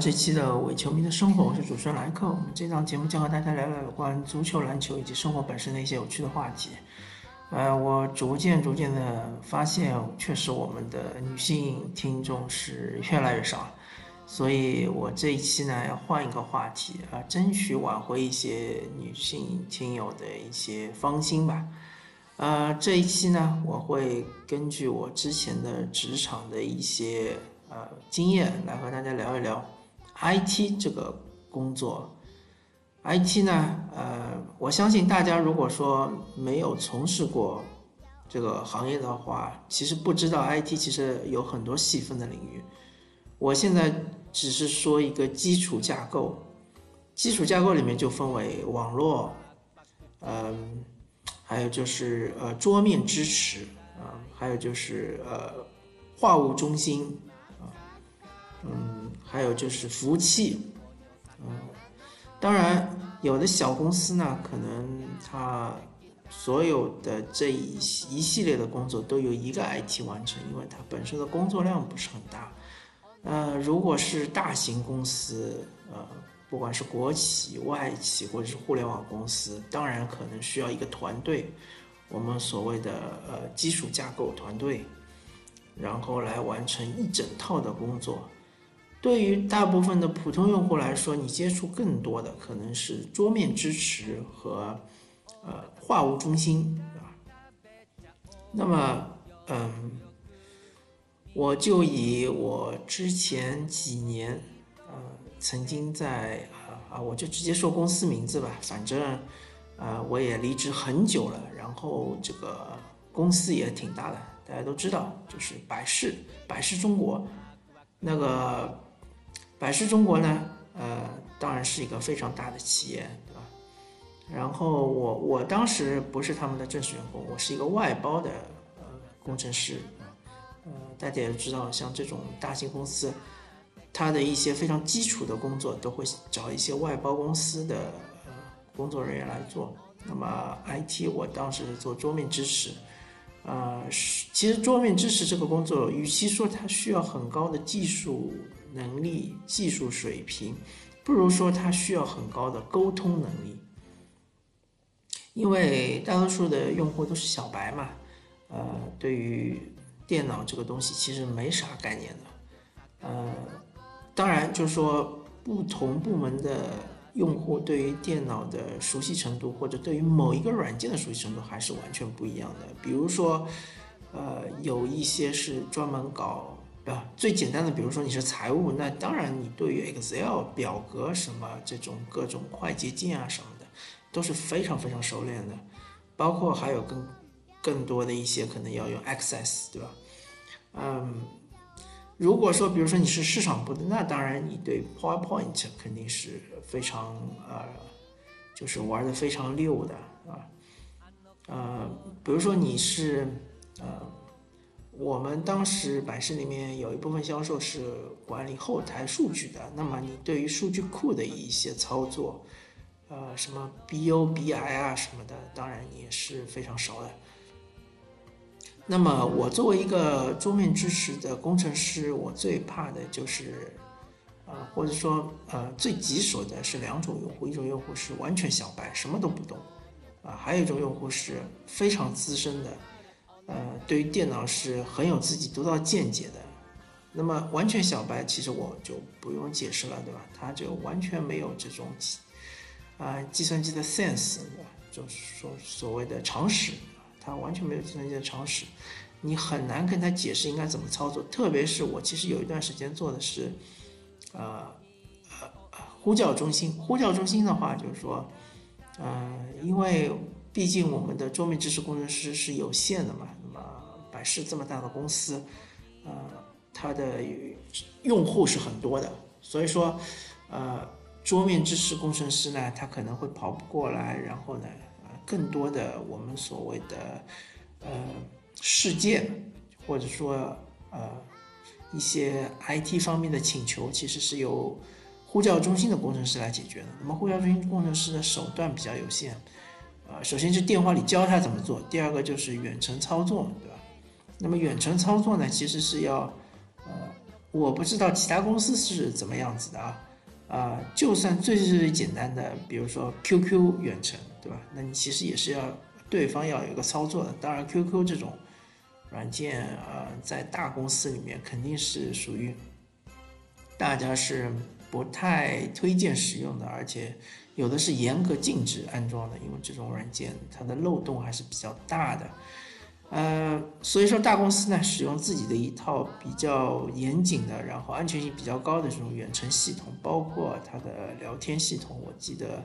这期的伪球迷的生活，我是主持人莱克。我们这档节目将和大家聊聊有关足球、篮球以及生活本身的一些有趣的话题。呃，我逐渐逐渐的发现，确实我们的女性听众是越来越少，所以我这一期呢要换一个话题啊，争取挽回一些女性听友的一些芳心吧。呃，这一期呢，我会根据我之前的职场的一些呃经验来和大家聊一聊 IT 这个工作。IT 呢，呃，我相信大家如果说没有从事过这个行业的话，其实不知道 IT 其实有很多细分的领域。我现在只是说一个基础架构，基础架构里面就分为网络，嗯，还有就是呃桌面支持啊，还有就是呃话务中心，嗯，还有就是服务器，嗯。当然，有的小公司呢，可能它所有的这一一系列的工作都由一个 IT 完成，因为它本身的工作量不是很大。呃，如果是大型公司，呃，不管是国企、外企或者是互联网公司，当然可能需要一个团队，我们所谓的呃基础架构团队，然后来完成一整套的工作。对于大部分的普通用户来说，你接触更多的可能是桌面支持和呃话务中心，啊。那么，嗯，我就以我之前几年，呃，曾经在啊啊，我就直接说公司名字吧，反正，呃，我也离职很久了，然后这个公司也挺大的，大家都知道，就是百事，百事中国，那个。百事中国呢，呃，当然是一个非常大的企业，对吧？然后我我当时不是他们的正式员工，我是一个外包的呃工程师，呃，大家也知道，像这种大型公司，它的一些非常基础的工作都会找一些外包公司的呃工作人员来做。那么 IT 我当时做桌面支持，呃，其实桌面支持这个工作，与其说它需要很高的技术。能力、技术水平，不如说他需要很高的沟通能力，因为大多数的用户都是小白嘛，呃，对于电脑这个东西其实没啥概念的，呃，当然就是说不同部门的用户对于电脑的熟悉程度，或者对于某一个软件的熟悉程度还是完全不一样的。比如说，呃，有一些是专门搞。啊，最简单的，比如说你是财务，那当然你对于 Excel 表格什么这种各种快捷键啊什么的，都是非常非常熟练的。包括还有更更多的一些可能要用 Access，对吧？嗯，如果说比如说你是市场部的，那当然你对 PowerPoint 肯定是非常呃，就是玩的非常溜的啊。呃，比如说你是呃。我们当时百事里面有一部分销售是管理后台数据的，那么你对于数据库的一些操作，呃，什么 BO、BI 啊什么的，当然也是非常熟的。那么我作为一个桌面支持的工程师，我最怕的就是，呃，或者说呃最棘手的是两种用户，一种用户是完全小白，什么都不懂，啊，还有一种用户是非常资深的。呃，对于电脑是很有自己独到见解的，那么完全小白，其实我就不用解释了，对吧？他就完全没有这种啊计算机的 sense，对吧？就是说所谓的常识，他完全没有计算机的常识，你很难跟他解释应该怎么操作。特别是我其实有一段时间做的是，呃呃呼叫中心，呼叫中心的话就是说，呃，因为毕竟我们的桌面知识工程师是有限的嘛。百事这么大的公司，呃，它的用户是很多的，所以说，呃，桌面支持工程师呢，他可能会跑不过来，然后呢，更多的我们所谓的呃事件，或者说呃一些 IT 方面的请求，其实是由呼叫中心的工程师来解决的。那么呼叫中心工程师的手段比较有限，呃，首先是电话里教他怎么做，第二个就是远程操作，对？那么远程操作呢，其实是要，呃，我不知道其他公司是怎么样子的啊，啊，就算最最简单的，比如说 QQ 远程，对吧？那你其实也是要对方要有一个操作的。当然，QQ 这种软件啊，在大公司里面肯定是属于大家是不太推荐使用的，而且有的是严格禁止安装的，因为这种软件它的漏洞还是比较大的。呃，所以说大公司呢，使用自己的一套比较严谨的，然后安全性比较高的这种远程系统，包括它的聊天系统。我记得，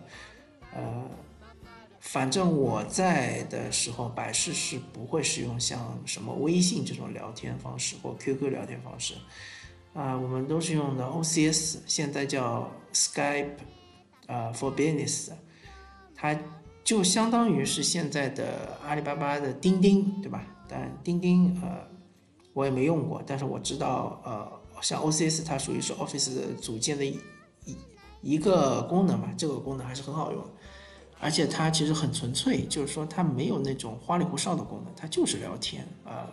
呃，反正我在的时候，百事是不会使用像什么微信这种聊天方式或 QQ 聊天方式，啊，我们都是用的 OCS，现在叫 Skype，啊，for Business，它。就相当于是现在的阿里巴巴的钉钉，对吧？但钉钉呃，我也没用过，但是我知道呃，像 OCS 它属于是 Office 组件的一一个功能嘛，这个功能还是很好用，而且它其实很纯粹，就是说它没有那种花里胡哨的功能，它就是聊天呃，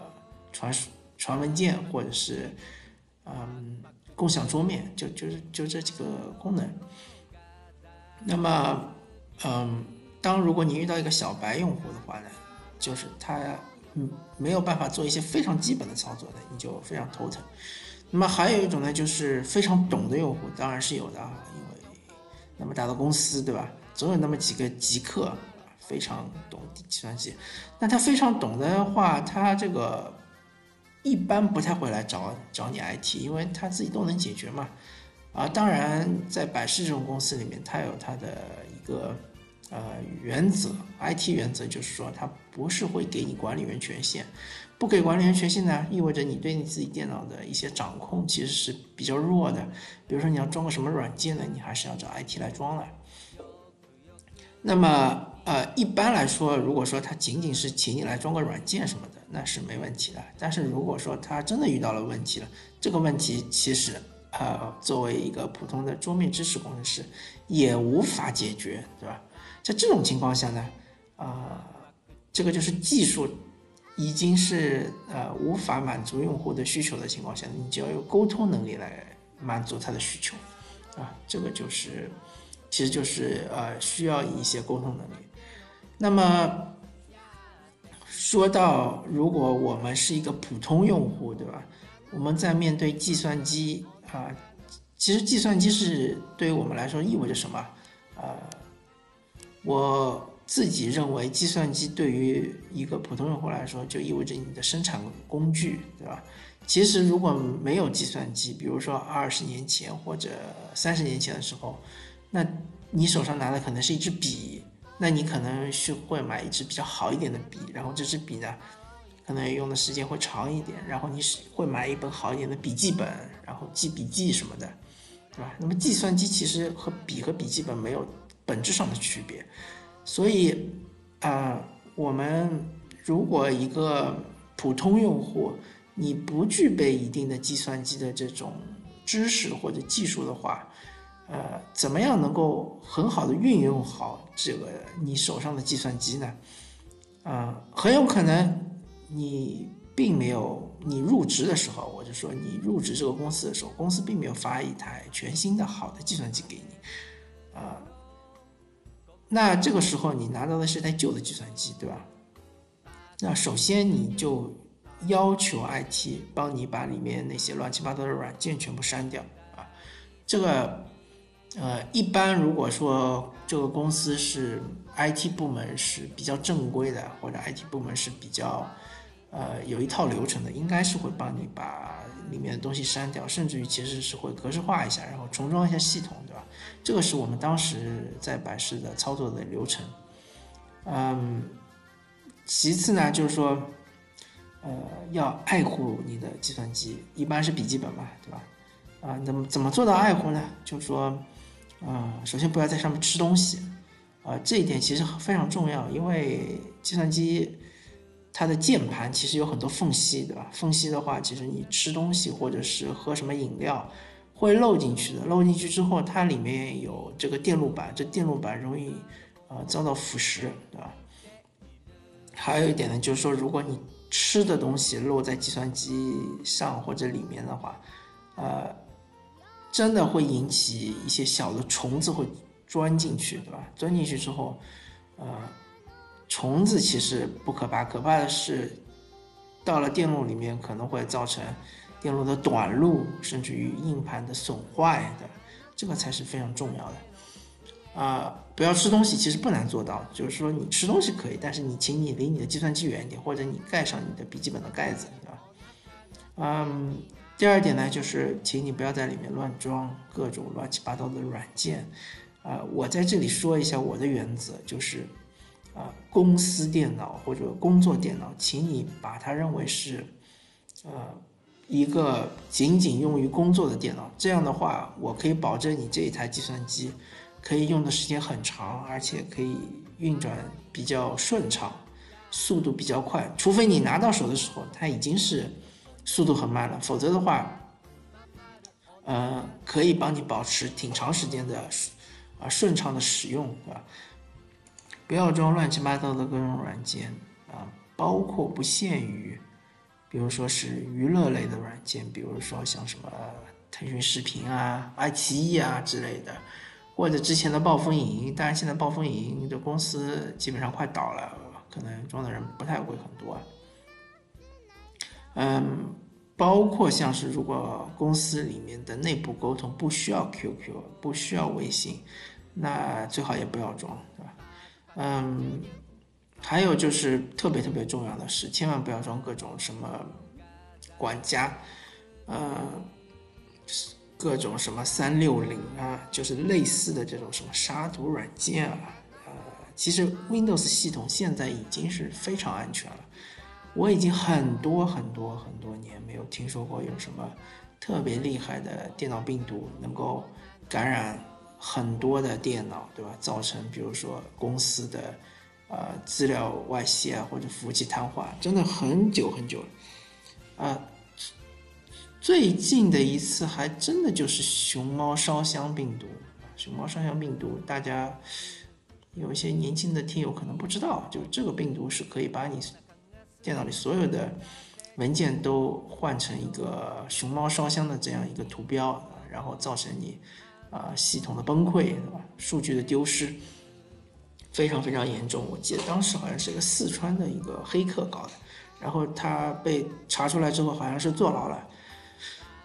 传输传文件或者是嗯共享桌面，就就是就这几个功能。那么嗯。当如果你遇到一个小白用户的话呢，就是他嗯没有办法做一些非常基本的操作的，你就非常头疼。那么还有一种呢，就是非常懂的用户，当然是有的啊，因为那么大的公司对吧，总有那么几个极客非常懂计算机。那他非常懂的话，他这个一般不太会来找找你 IT，因为他自己都能解决嘛。啊，当然在百事这种公司里面，它有它的一个。呃，原则，IT 原则就是说，它不是会给你管理员权限，不给管理员权限呢，意味着你对你自己电脑的一些掌控其实是比较弱的。比如说你要装个什么软件呢，你还是要找 IT 来装的。那么，呃，一般来说，如果说他仅仅是请你来装个软件什么的，那是没问题的。但是如果说他真的遇到了问题了，这个问题其实，呃，作为一个普通的桌面支持工程师，也无法解决，对吧？在这种情况下呢，啊，这个就是技术已经是呃无法满足用户的需求的情况下，你就要有沟通能力来满足他的需求，啊，这个就是其实就是呃需要一些沟通能力。那么说到如果我们是一个普通用户，对吧？我们在面对计算机啊，其实计算机是对于我们来说意味着什么？呃。我自己认为，计算机对于一个普通用户来说，就意味着你的生产工具，对吧？其实如果没有计算机，比如说二十年前或者三十年前的时候，那你手上拿的可能是一支笔，那你可能是会买一支比较好一点的笔，然后这支笔呢，可能用的时间会长一点，然后你是会买一本好一点的笔记本，然后记笔记什么的，对吧？那么计算机其实和笔和笔记本没有。本质上的区别，所以啊，我们如果一个普通用户，你不具备一定的计算机的这种知识或者技术的话，呃，怎么样能够很好的运用好这个你手上的计算机呢？啊，很有可能你并没有，你入职的时候，我就说你入职这个公司的时候，公司并没有发一台全新的好的计算机给你，啊。那这个时候你拿到的是台旧的计算机，对吧？那首先你就要求 IT 帮你把里面那些乱七八糟的软件全部删掉啊。这个，呃，一般如果说这个公司是 IT 部门是比较正规的，或者 IT 部门是比较，呃，有一套流程的，应该是会帮你把里面的东西删掉，甚至于其实是会格式化一下，然后重装一下系统，的？这个是我们当时在百事的操作的流程，嗯，其次呢，就是说，呃，要爱护你的计算机，一般是笔记本嘛，对吧？啊，怎么怎么做到爱护呢？就是说，啊，首先不要在上面吃东西，啊，这一点其实非常重要，因为计算机它的键盘其实有很多缝隙，对吧？缝隙的话，其实你吃东西或者是喝什么饮料。会漏进去的，漏进去之后，它里面有这个电路板，这电路板容易啊遭到腐蚀，对吧？还有一点呢，就是说，如果你吃的东西落在计算机上或者里面的话，呃，真的会引起一些小的虫子会钻进去，对吧？钻进去之后，呃，虫子其实不可怕，可怕的是到了电路里面可能会造成电路的短路，甚至于硬盘的损坏的，这个才是非常重要的。啊，不要吃东西，其实不难做到，就是说你吃东西可以，但是你请你离你的计算机远一点，或者你盖上你的笔记本的盖子，对吧？嗯，第二点呢，就是请你不要在里面乱装各种乱七八糟的软件。啊，我在这里说一下我的原则，就是啊，公司电脑或者工作电脑，请你把它认为是呃一个仅仅用于工作的电脑。这样的话，我可以保证你这一台计算机。可以用的时间很长，而且可以运转比较顺畅，速度比较快。除非你拿到手的时候，它已经是速度很慢了，否则的话，呃，可以帮你保持挺长时间的啊顺畅的使用，对吧？不要装乱七八糟的各种软件啊，包括不限于，比如说是娱乐类的软件，比如说像什么腾讯视频啊、爱奇艺啊之类的。或者之前的暴风影音，当然现在暴风影音的公司基本上快倒了，可能装的人不太会很多。嗯，包括像是如果公司里面的内部沟通不需要 QQ，不需要微信，那最好也不要装，对吧？嗯，还有就是特别特别重要的是，千万不要装各种什么管家，呃。各种什么三六零啊，就是类似的这种什么杀毒软件啊，呃，其实 Windows 系统现在已经是非常安全了。我已经很多很多很多年没有听说过有什么特别厉害的电脑病毒能够感染很多的电脑，对吧？造成比如说公司的呃资料外泄啊，或者服务器瘫痪，真的很久很久了，啊。最近的一次还真的就是熊猫烧香病毒。熊猫烧香病毒，大家有一些年轻的听友可能不知道，就这个病毒是可以把你电脑里所有的文件都换成一个熊猫烧香的这样一个图标，然后造成你啊系统的崩溃，对吧？数据的丢失非常非常严重。我记得当时好像是一个四川的一个黑客搞的，然后他被查出来之后，好像是坐牢了。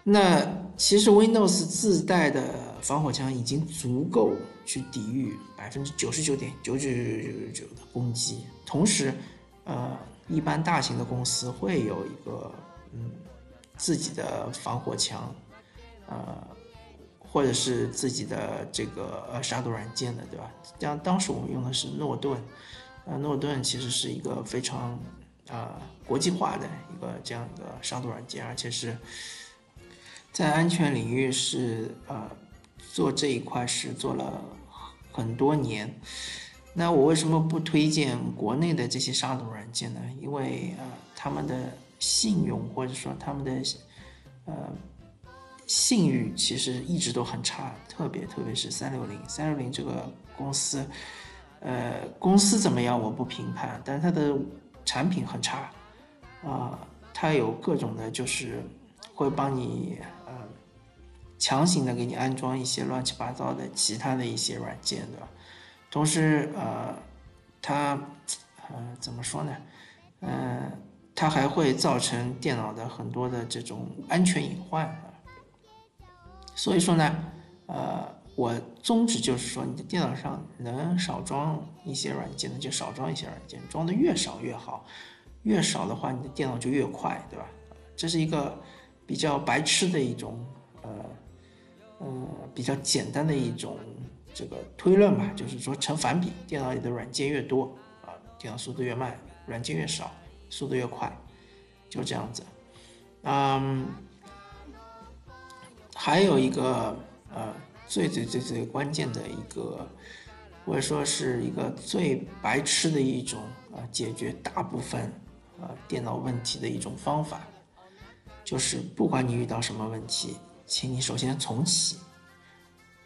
那其实 Windows 自带的防火墙已经足够去抵御百分之九十九点九九九九九的攻击。同时，呃，一般大型的公司会有一个嗯自己的防火墙，呃，或者是自己的这个呃杀毒软件的，对吧？像当时我们用的是诺顿，呃，诺顿其实是一个非常啊国际化的一个这样一个杀毒软件，而且是。在安全领域是呃做这一块是做了很多年，那我为什么不推荐国内的这些杀毒软件呢？因为呃他们的信用或者说他们的呃信誉其实一直都很差，特别特别是三六零三六零这个公司，呃公司怎么样我不评判，但是它的产品很差啊，它有各种的就是会帮你呃。强行的给你安装一些乱七八糟的其他的一些软件，对吧？同时，呃，它，呃，怎么说呢？嗯，它还会造成电脑的很多的这种安全隐患。所以说呢，呃，我宗旨就是说，你的电脑上能少装一些软件的就少装一些软件，装的越少越好，越少的话，你的电脑就越快，对吧？这是一个比较白痴的一种，呃。嗯，比较简单的一种这个推论吧，就是说成反比，电脑里的软件越多啊，电脑速度越慢；软件越少，速度越快，就这样子。嗯，还有一个呃，最最最最关键的一个，或者说是一个最白痴的一种啊，解决大部分啊电脑问题的一种方法，就是不管你遇到什么问题。请你首先重启，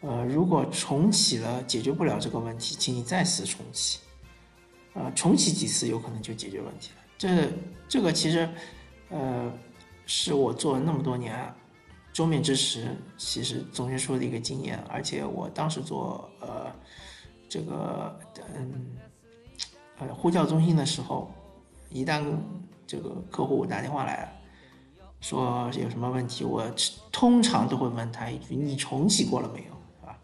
呃，如果重启了解决不了这个问题，请你再次重启，呃，重启几次有可能就解决问题了。这这个其实，呃，是我做了那么多年桌面支持其实总结出的一个经验，而且我当时做呃这个嗯呃呼叫中心的时候，一旦这个客户打电话来了，说有什么问题，我通常都会问他一句：“你重启过了没有？”是吧？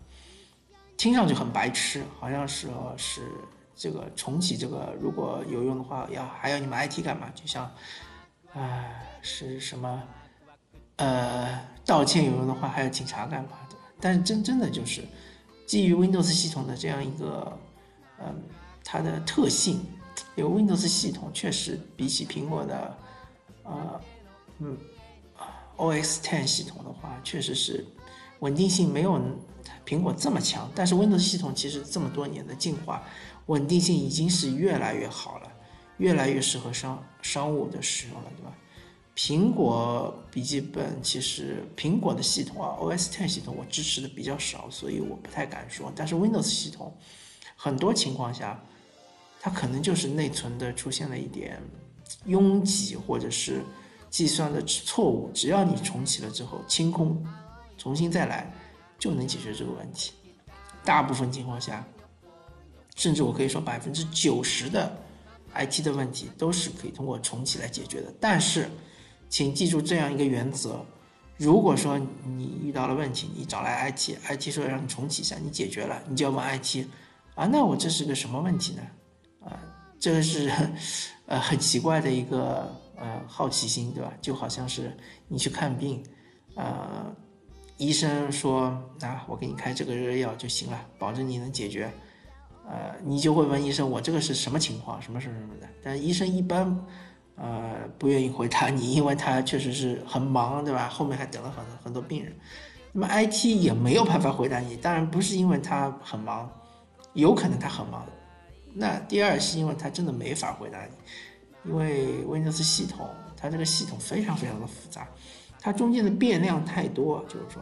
听上去很白痴，好像是是这个重启这个如果有用的话，要还要你们 IT 干嘛？就像啊是什么？呃，道歉有用的话，还要警察干嘛的？但是真真的就是基于 Windows 系统的这样一个，嗯，它的特性，有 Windows 系统确实比起苹果的，呃，嗯，OS Ten 系统的话，确实是稳定性没有苹果这么强。但是 Windows 系统其实这么多年的进化，稳定性已经是越来越好了，越来越适合商商务的使用了，对吧？苹果笔记本其实苹果的系统啊，OS Ten 系统我支持的比较少，所以我不太敢说。但是 Windows 系统，很多情况下，它可能就是内存的出现了一点拥挤，或者是计算的错误。只要你重启了之后清空，重新再来，就能解决这个问题。大部分情况下，甚至我可以说百分之九十的 IT 的问题都是可以通过重启来解决的。但是，请记住这样一个原则：如果说你遇到了问题，你找来 IT，IT 说让你重启一下，你解决了，你就要问 IT，啊，那我这是个什么问题呢？啊，这个是 呃很奇怪的一个呃好奇心，对吧？就好像是你去看病，呃，医生说啊，我给你开这个热药就行了，保证你能解决，呃，你就会问医生，我这个是什么情况，什么什么什么的？但医生一般。呃，不愿意回答你，因为他确实是很忙，对吧？后面还等了很很多病人，那么 IT 也没有办法回答你。当然不是因为他很忙，有可能他很忙。那第二是因为他真的没法回答你，因为 Windows 系统它这个系统非常非常的复杂，它中间的变量太多，就是说，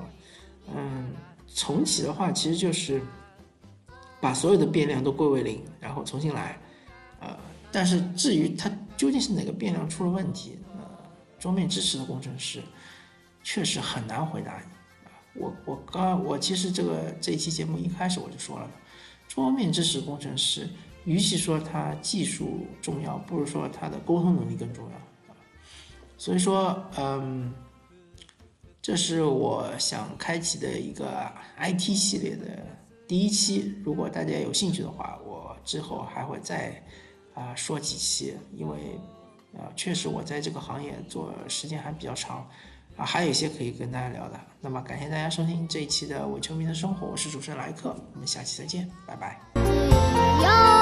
嗯，重启的话其实就是把所有的变量都归为零，然后重新来。呃，但是至于它。究竟是哪个变量出了问题？呃，桌面支持的工程师确实很难回答你啊。我我刚我其实这个这一期节目一开始我就说了，桌面支持工程师与其说他技术重要，不如说他的沟通能力更重要啊。所以说，嗯，这是我想开启的一个 IT 系列的第一期。如果大家有兴趣的话，我之后还会再。啊，说几期，因为，啊，确实我在这个行业做时间还比较长，啊，还有一些可以跟大家聊的。那么，感谢大家收听这一期的伪球迷的生活，我是主持人莱克，我们下期再见，拜拜。